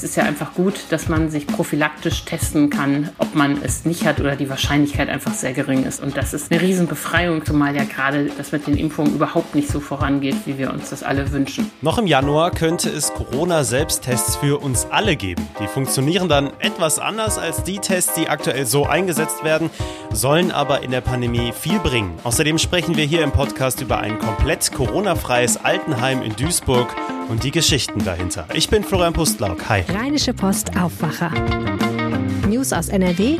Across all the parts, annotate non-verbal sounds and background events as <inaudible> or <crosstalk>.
Es ist ja einfach gut, dass man sich prophylaktisch testen kann, ob man es nicht hat oder die Wahrscheinlichkeit einfach sehr gering ist. Und das ist eine Riesenbefreiung, zumal ja gerade das mit den Impfungen überhaupt nicht so vorangeht, wie wir uns das alle wünschen. Noch im Januar könnte es Corona-Selbsttests für uns alle geben. Die funktionieren dann etwas anders als die Tests, die aktuell so eingesetzt werden, sollen aber in der Pandemie viel bringen. Außerdem sprechen wir hier im Podcast über ein komplett Corona-freies Altenheim in Duisburg und die Geschichten dahinter. Ich bin Florian Pustlauk. Hi. Rheinische Post Aufwacher. News aus NRW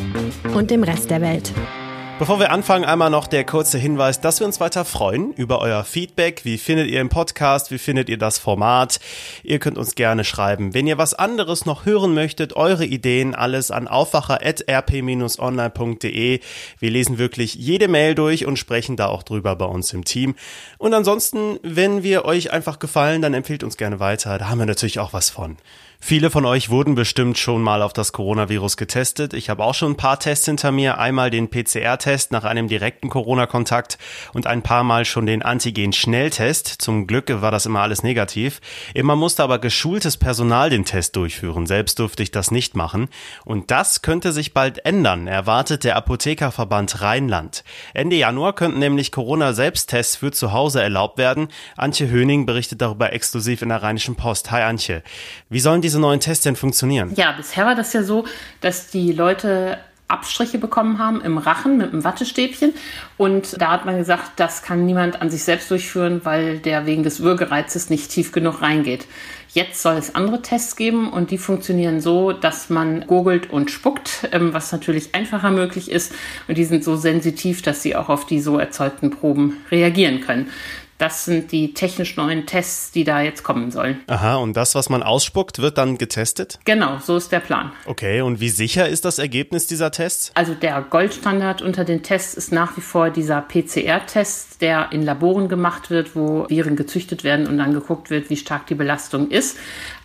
und dem Rest der Welt. Bevor wir anfangen, einmal noch der kurze Hinweis, dass wir uns weiter freuen über euer Feedback. Wie findet ihr im Podcast? Wie findet ihr das Format? Ihr könnt uns gerne schreiben. Wenn ihr was anderes noch hören möchtet, eure Ideen, alles an aufwacher.rp-online.de. Wir lesen wirklich jede Mail durch und sprechen da auch drüber bei uns im Team. Und ansonsten, wenn wir euch einfach gefallen, dann empfehlt uns gerne weiter. Da haben wir natürlich auch was von. Viele von euch wurden bestimmt schon mal auf das Coronavirus getestet. Ich habe auch schon ein paar Tests hinter mir. Einmal den PCR-Test nach einem direkten Corona-Kontakt und ein paar Mal schon den Antigen-Schnelltest. Zum Glück war das immer alles negativ. Immer musste aber geschultes Personal den Test durchführen. Selbst durfte ich das nicht machen. Und das könnte sich bald ändern, erwartet der Apothekerverband Rheinland. Ende Januar könnten nämlich Corona-Selbsttests für zu Hause erlaubt werden. Antje Höning berichtet darüber exklusiv in der Rheinischen Post. Hi Antje. Wie sollen die diese neuen Tests denn funktionieren? Ja, bisher war das ja so, dass die Leute Abstriche bekommen haben im Rachen mit einem Wattestäbchen. Und da hat man gesagt, das kann niemand an sich selbst durchführen, weil der wegen des Würgereizes nicht tief genug reingeht. Jetzt soll es andere Tests geben und die funktionieren so, dass man gurgelt und spuckt, ähm, was natürlich einfacher möglich ist. Und die sind so sensitiv, dass sie auch auf die so erzeugten Proben reagieren können. Das sind die technisch neuen Tests, die da jetzt kommen sollen. Aha, und das, was man ausspuckt, wird dann getestet? Genau, so ist der Plan. Okay, und wie sicher ist das Ergebnis dieser Tests? Also der Goldstandard unter den Tests ist nach wie vor dieser PCR-Test, der in Laboren gemacht wird, wo Viren gezüchtet werden und dann geguckt wird, wie stark die Belastung ist.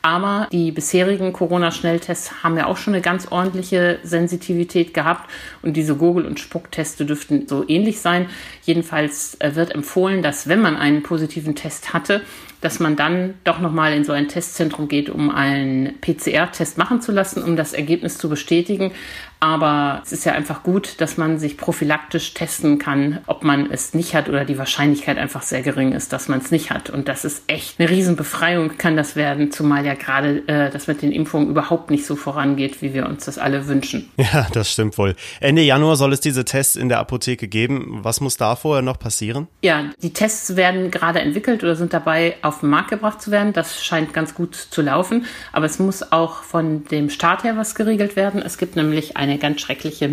Aber die bisherigen Corona-Schnelltests haben ja auch schon eine ganz ordentliche Sensitivität gehabt und diese Gurgel- und Spuckteste dürften so ähnlich sein. Jedenfalls äh, wird empfohlen, dass wenn man einen positiven Test hatte, dass man dann doch nochmal in so ein Testzentrum geht, um einen PCR-Test machen zu lassen, um das Ergebnis zu bestätigen. Aber es ist ja einfach gut, dass man sich prophylaktisch testen kann, ob man es nicht hat oder die Wahrscheinlichkeit einfach sehr gering ist, dass man es nicht hat. Und das ist echt eine Riesenbefreiung kann das werden, zumal ja gerade äh, das mit den Impfungen überhaupt nicht so vorangeht, wie wir uns das alle wünschen. Ja, das stimmt wohl. Ende Januar soll es diese Tests in der Apotheke geben. Was muss da vorher noch passieren? Ja, die Tests werden gerade entwickelt oder sind dabei auf den Markt gebracht zu werden. Das scheint ganz gut zu laufen. Aber es muss auch von dem Staat her was geregelt werden. Es gibt nämlich eine ganz schreckliche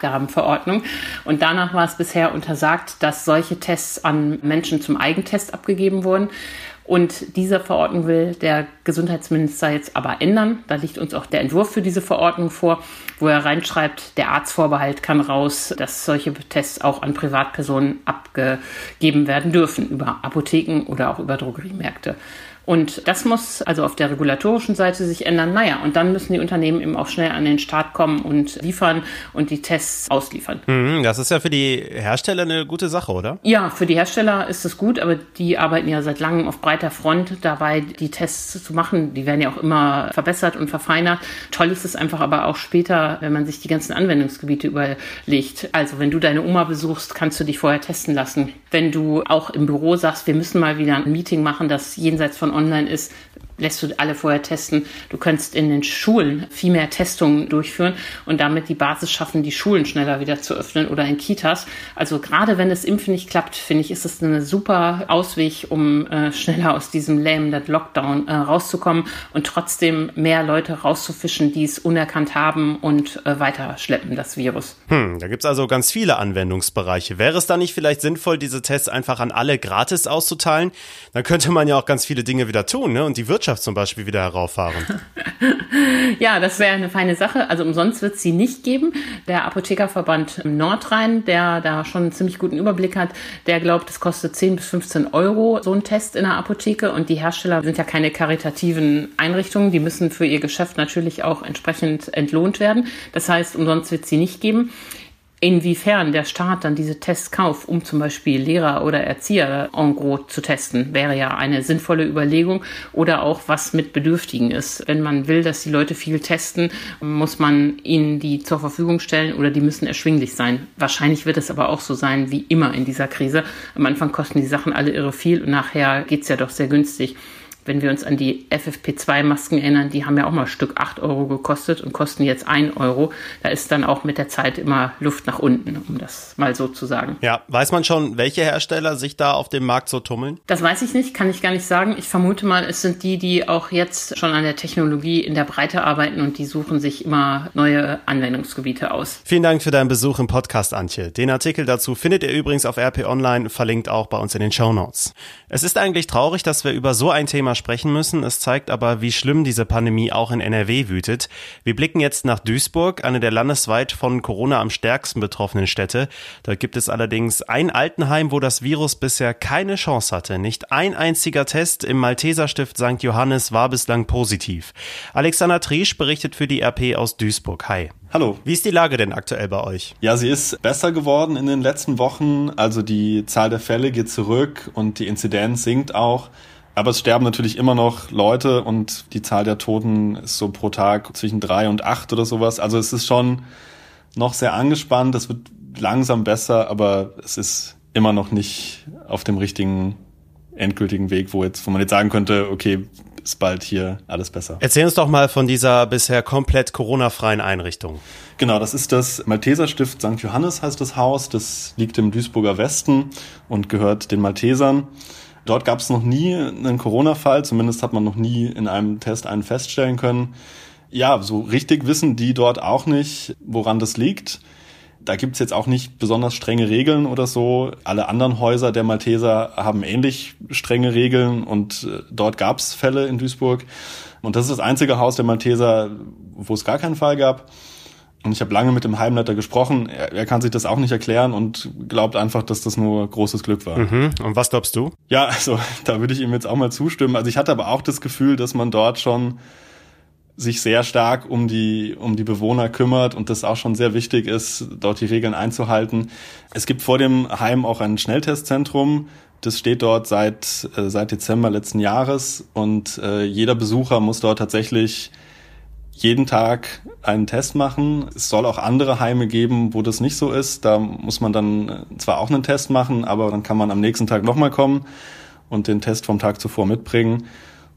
Medizinprodukteabgabenverordnung. Und danach war es bisher untersagt, dass solche Tests an Menschen zum Eigentest abgegeben wurden. Und diese Verordnung will der Gesundheitsminister jetzt aber ändern. Da liegt uns auch der Entwurf für diese Verordnung vor, wo er reinschreibt, der Arztvorbehalt kann raus, dass solche Tests auch an Privatpersonen abgegeben werden dürfen, über Apotheken oder auch über Drogeriemärkte. Und das muss also auf der regulatorischen Seite sich ändern. Naja, und dann müssen die Unternehmen eben auch schnell an den Start kommen und liefern und die Tests ausliefern. Mhm, das ist ja für die Hersteller eine gute Sache, oder? Ja, für die Hersteller ist es gut, aber die arbeiten ja seit langem auf breiter Front dabei, die Tests zu machen. Die werden ja auch immer verbessert und verfeinert. Toll ist es einfach aber auch später, wenn man sich die ganzen Anwendungsgebiete überlegt. Also wenn du deine Oma besuchst, kannst du dich vorher testen lassen. Wenn du auch im Büro sagst, wir müssen mal wieder ein Meeting machen, das jenseits von online ist, lässt du alle vorher testen. Du könntest in den Schulen viel mehr Testungen durchführen und damit die Basis schaffen, die Schulen schneller wieder zu öffnen oder in Kitas. Also gerade wenn das Impfen nicht klappt, finde ich, ist es eine super Ausweg, um äh, schneller aus diesem lähmenden Lockdown äh, rauszukommen und trotzdem mehr Leute rauszufischen, die es unerkannt haben und äh, weiterschleppen, das Virus. Hm, da gibt's also ganz viele Anwendungsbereiche. Wäre es da nicht vielleicht sinnvoll, diese Tests einfach an alle gratis auszuteilen? Dann könnte man ja auch ganz viele Dinge wieder tun ne? und die Wirtschaft Wirtschaft zum Beispiel wieder herauffahren. <laughs> ja, das wäre eine feine Sache. Also umsonst wird es sie nicht geben. Der Apothekerverband Nordrhein, der da schon einen ziemlich guten Überblick hat, der glaubt, es kostet 10 bis 15 Euro so ein Test in der Apotheke. Und die Hersteller sind ja keine karitativen Einrichtungen. Die müssen für ihr Geschäft natürlich auch entsprechend entlohnt werden. Das heißt, umsonst wird es sie nicht geben. Inwiefern der Staat dann diese Tests kauft, um zum Beispiel Lehrer oder Erzieher en gros zu testen, wäre ja eine sinnvolle Überlegung. Oder auch, was mit Bedürftigen ist. Wenn man will, dass die Leute viel testen, muss man ihnen die zur Verfügung stellen oder die müssen erschwinglich sein. Wahrscheinlich wird es aber auch so sein wie immer in dieser Krise. Am Anfang kosten die Sachen alle irre viel und nachher geht's ja doch sehr günstig. Wenn wir uns an die FFP2-Masken erinnern, die haben ja auch mal Stück 8 Euro gekostet und kosten jetzt 1 Euro. Da ist dann auch mit der Zeit immer Luft nach unten, um das mal so zu sagen. Ja, weiß man schon, welche Hersteller sich da auf dem Markt so tummeln? Das weiß ich nicht, kann ich gar nicht sagen. Ich vermute mal, es sind die, die auch jetzt schon an der Technologie in der Breite arbeiten und die suchen sich immer neue Anwendungsgebiete aus. Vielen Dank für deinen Besuch im Podcast, Antje. Den Artikel dazu findet ihr übrigens auf RP Online, verlinkt auch bei uns in den Show Notes. Es ist eigentlich traurig, dass wir über so ein Thema Thema sprechen müssen. Es zeigt aber, wie schlimm diese Pandemie auch in NRW wütet. Wir blicken jetzt nach Duisburg, eine der landesweit von Corona am stärksten betroffenen Städte. Dort gibt es allerdings ein Altenheim, wo das Virus bisher keine Chance hatte. Nicht ein einziger Test im Malteserstift St. Johannes war bislang positiv. Alexander Triesch berichtet für die RP aus Duisburg. Hi. Hallo. Wie ist die Lage denn aktuell bei euch? Ja, sie ist besser geworden in den letzten Wochen. Also die Zahl der Fälle geht zurück und die Inzidenz sinkt auch. Aber es sterben natürlich immer noch Leute und die Zahl der Toten ist so pro Tag zwischen drei und acht oder sowas. Also es ist schon noch sehr angespannt. Es wird langsam besser, aber es ist immer noch nicht auf dem richtigen endgültigen Weg, wo jetzt, wo man jetzt sagen könnte, okay, ist bald hier alles besser. Erzähl uns doch mal von dieser bisher komplett Corona-freien Einrichtung. Genau, das ist das Malteserstift St. Johannes heißt das Haus. Das liegt im Duisburger Westen und gehört den Maltesern. Dort gab es noch nie einen Corona-Fall, zumindest hat man noch nie in einem Test einen feststellen können. Ja, so richtig wissen die dort auch nicht, woran das liegt. Da gibt's jetzt auch nicht besonders strenge Regeln oder so. Alle anderen Häuser der Malteser haben ähnlich strenge Regeln und äh, dort gab's Fälle in Duisburg. Und das ist das einzige Haus der Malteser, wo es gar keinen Fall gab. Und ich habe lange mit dem Heimleiter gesprochen. Er, er, kann sich das auch nicht erklären und glaubt einfach, dass das nur großes Glück war. Mhm. Und was glaubst du? Ja, also <laughs> da würde ich ihm jetzt auch mal zustimmen. Also ich hatte aber auch das Gefühl, dass man dort schon sich sehr stark um die, um die Bewohner kümmert und das auch schon sehr wichtig ist, dort die Regeln einzuhalten. Es gibt vor dem Heim auch ein Schnelltestzentrum. Das steht dort seit, äh, seit Dezember letzten Jahres und äh, jeder Besucher muss dort tatsächlich jeden Tag einen Test machen. Es soll auch andere Heime geben, wo das nicht so ist. Da muss man dann äh, zwar auch einen Test machen, aber dann kann man am nächsten Tag nochmal kommen und den Test vom Tag zuvor mitbringen.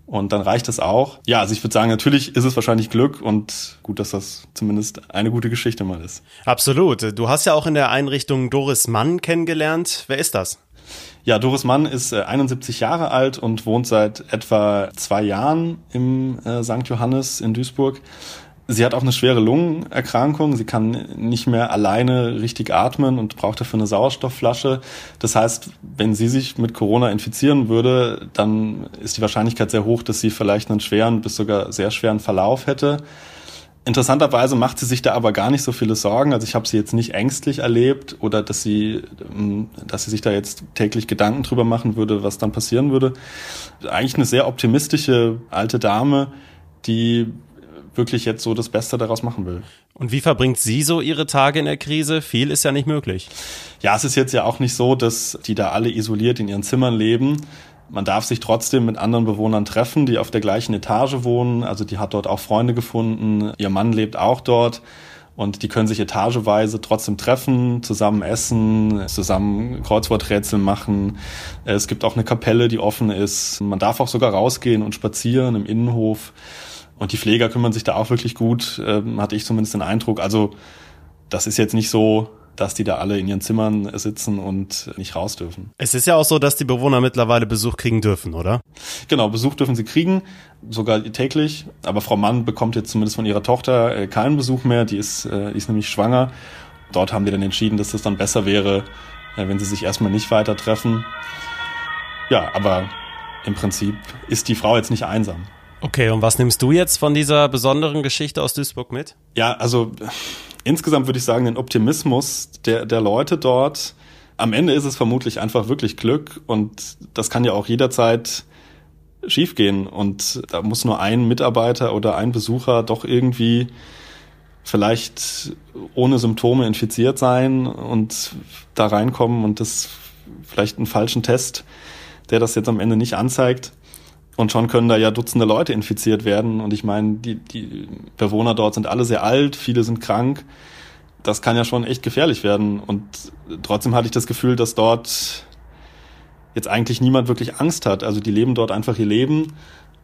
Und dann reicht es auch. Ja, also ich würde sagen, natürlich ist es wahrscheinlich Glück und gut, dass das zumindest eine gute Geschichte mal ist. Absolut. Du hast ja auch in der Einrichtung Doris Mann kennengelernt. Wer ist das? Ja, Doris Mann ist 71 äh, Jahre alt und wohnt seit etwa zwei Jahren im äh, St. Johannes in Duisburg. Sie hat auch eine schwere Lungenerkrankung. Sie kann nicht mehr alleine richtig atmen und braucht dafür eine Sauerstoffflasche. Das heißt, wenn sie sich mit Corona infizieren würde, dann ist die Wahrscheinlichkeit sehr hoch, dass sie vielleicht einen schweren bis sogar sehr schweren Verlauf hätte. Interessanterweise macht sie sich da aber gar nicht so viele Sorgen. Also ich habe sie jetzt nicht ängstlich erlebt oder dass sie, ähm, dass sie sich da jetzt täglich Gedanken drüber machen würde, was dann passieren würde. Eigentlich eine sehr optimistische alte Dame, die wirklich jetzt so das Beste daraus machen will. Und wie verbringt sie so ihre Tage in der Krise? Viel ist ja nicht möglich. Ja, es ist jetzt ja auch nicht so, dass die da alle isoliert in ihren Zimmern leben, man darf sich trotzdem mit anderen Bewohnern treffen, die auf der gleichen Etage wohnen. Also die hat dort auch Freunde gefunden. Ihr Mann lebt auch dort. Und die können sich etageweise trotzdem treffen, zusammen essen, zusammen Kreuzworträtsel machen. Es gibt auch eine Kapelle, die offen ist. Man darf auch sogar rausgehen und spazieren im Innenhof. Und die Pfleger kümmern sich da auch wirklich gut, ähm, hatte ich zumindest den Eindruck. Also das ist jetzt nicht so, dass die da alle in ihren Zimmern sitzen und nicht raus dürfen. Es ist ja auch so, dass die Bewohner mittlerweile Besuch kriegen dürfen, oder? Genau, Besuch dürfen sie kriegen, sogar täglich. Aber Frau Mann bekommt jetzt zumindest von ihrer Tochter äh, keinen Besuch mehr. Die ist, äh, die ist nämlich schwanger. Dort haben die dann entschieden, dass das dann besser wäre, äh, wenn sie sich erstmal nicht weiter treffen. Ja, aber im Prinzip ist die Frau jetzt nicht einsam. Okay, und was nimmst du jetzt von dieser besonderen Geschichte aus Duisburg mit? Ja, also insgesamt würde ich sagen, den Optimismus der, der Leute dort. Am Ende ist es vermutlich einfach wirklich Glück und das kann ja auch jederzeit schiefgehen und da muss nur ein Mitarbeiter oder ein Besucher doch irgendwie vielleicht ohne Symptome infiziert sein und da reinkommen und das vielleicht einen falschen Test, der das jetzt am Ende nicht anzeigt. Und schon können da ja Dutzende Leute infiziert werden. Und ich meine, die, die Bewohner dort sind alle sehr alt, viele sind krank. Das kann ja schon echt gefährlich werden. Und trotzdem hatte ich das Gefühl, dass dort jetzt eigentlich niemand wirklich Angst hat. Also die leben dort einfach ihr Leben.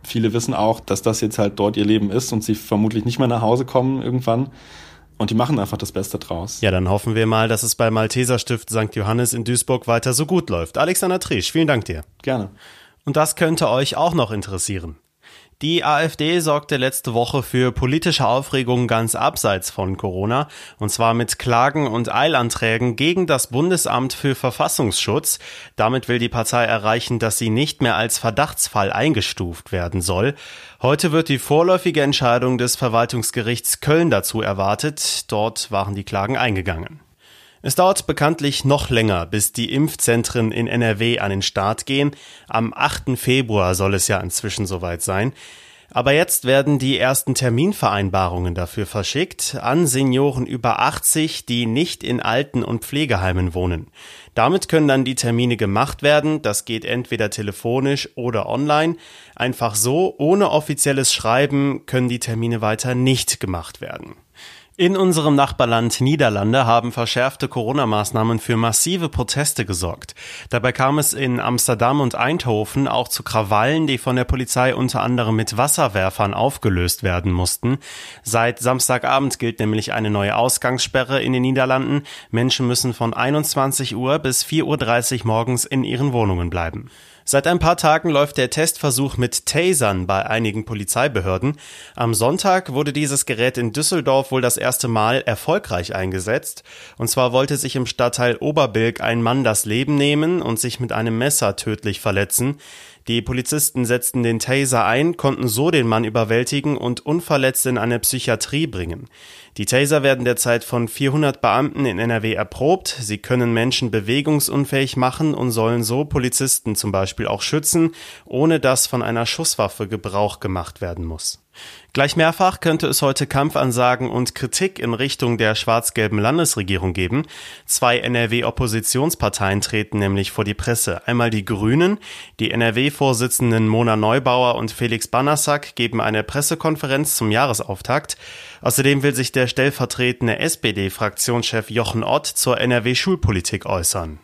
Viele wissen auch, dass das jetzt halt dort ihr Leben ist und sie vermutlich nicht mehr nach Hause kommen irgendwann. Und die machen einfach das Beste draus. Ja, dann hoffen wir mal, dass es bei Malteser Stift St. Johannes in Duisburg weiter so gut läuft. Alexander Trisch, vielen Dank dir. Gerne. Und das könnte euch auch noch interessieren. Die AfD sorgte letzte Woche für politische Aufregung ganz abseits von Corona, und zwar mit Klagen und Eilanträgen gegen das Bundesamt für Verfassungsschutz. Damit will die Partei erreichen, dass sie nicht mehr als Verdachtsfall eingestuft werden soll. Heute wird die vorläufige Entscheidung des Verwaltungsgerichts Köln dazu erwartet. Dort waren die Klagen eingegangen. Es dauert bekanntlich noch länger, bis die Impfzentren in NRW an den Start gehen. Am 8. Februar soll es ja inzwischen soweit sein. Aber jetzt werden die ersten Terminvereinbarungen dafür verschickt an Senioren über 80, die nicht in Alten- und Pflegeheimen wohnen. Damit können dann die Termine gemacht werden. Das geht entweder telefonisch oder online. Einfach so, ohne offizielles Schreiben, können die Termine weiter nicht gemacht werden. In unserem Nachbarland Niederlande haben verschärfte Corona-Maßnahmen für massive Proteste gesorgt. Dabei kam es in Amsterdam und Eindhoven auch zu Krawallen, die von der Polizei unter anderem mit Wasserwerfern aufgelöst werden mussten. Seit Samstagabend gilt nämlich eine neue Ausgangssperre in den Niederlanden. Menschen müssen von 21 Uhr bis 4.30 Uhr morgens in ihren Wohnungen bleiben. Seit ein paar Tagen läuft der Testversuch mit Tasern bei einigen Polizeibehörden. Am Sonntag wurde dieses Gerät in Düsseldorf wohl das erste Mal erfolgreich eingesetzt. Und zwar wollte sich im Stadtteil Oberbilk ein Mann das Leben nehmen und sich mit einem Messer tödlich verletzen. Die Polizisten setzten den Taser ein, konnten so den Mann überwältigen und unverletzt in eine Psychiatrie bringen. Die Taser werden derzeit von 400 Beamten in NRW erprobt. Sie können Menschen bewegungsunfähig machen und sollen so Polizisten zum Beispiel auch schützen, ohne dass von einer Schusswaffe Gebrauch gemacht werden muss. Gleich mehrfach könnte es heute Kampfansagen und Kritik in Richtung der schwarz-gelben Landesregierung geben. Zwei NRW-Oppositionsparteien treten nämlich vor die Presse. Einmal die Grünen. Die NRW-Vorsitzenden Mona Neubauer und Felix Banassack geben eine Pressekonferenz zum Jahresauftakt. Außerdem will sich der stellvertretende SPD-Fraktionschef Jochen Ott zur NRW-Schulpolitik äußern.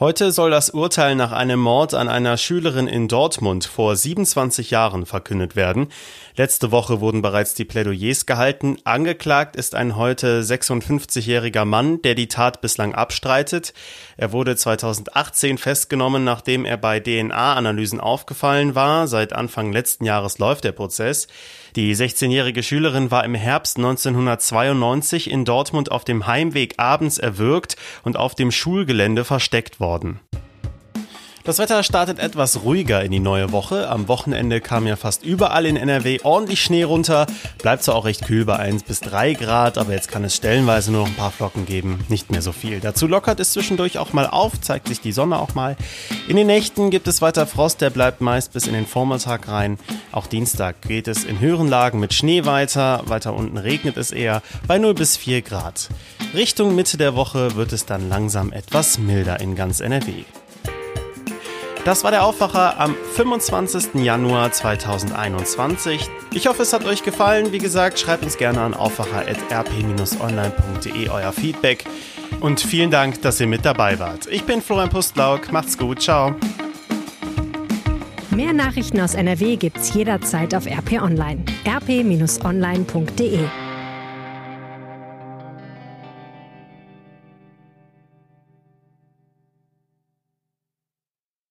Heute soll das Urteil nach einem Mord an einer Schülerin in Dortmund vor 27 Jahren verkündet werden. Letzte Woche wurden bereits die Plädoyers gehalten. Angeklagt ist ein heute 56-jähriger Mann, der die Tat bislang abstreitet. Er wurde 2018 festgenommen, nachdem er bei DNA-Analysen aufgefallen war. Seit Anfang letzten Jahres läuft der Prozess. Die 16-jährige Schülerin war im Herbst 1992 in Dortmund auf dem Heimweg abends erwürgt und auf dem Schulgelände versteckt worden. Das Wetter startet etwas ruhiger in die neue Woche. Am Wochenende kam ja fast überall in NRW ordentlich Schnee runter. Bleibt zwar auch recht kühl bei 1 bis 3 Grad, aber jetzt kann es stellenweise nur noch ein paar Flocken geben. Nicht mehr so viel. Dazu lockert es zwischendurch auch mal auf, zeigt sich die Sonne auch mal. In den Nächten gibt es weiter Frost, der bleibt meist bis in den Vormittag rein. Auch Dienstag geht es in höheren Lagen mit Schnee weiter. Weiter unten regnet es eher bei 0 bis 4 Grad. Richtung Mitte der Woche wird es dann langsam etwas milder in ganz NRW. Das war der Aufwacher am 25. Januar 2021. Ich hoffe, es hat euch gefallen. Wie gesagt, schreibt uns gerne an aufwacher.rp-online.de euer Feedback. Und vielen Dank, dass ihr mit dabei wart. Ich bin Florian Pustlauk. Macht's gut. Ciao. Mehr Nachrichten aus NRW gibt's jederzeit auf RP Online. rp-online.de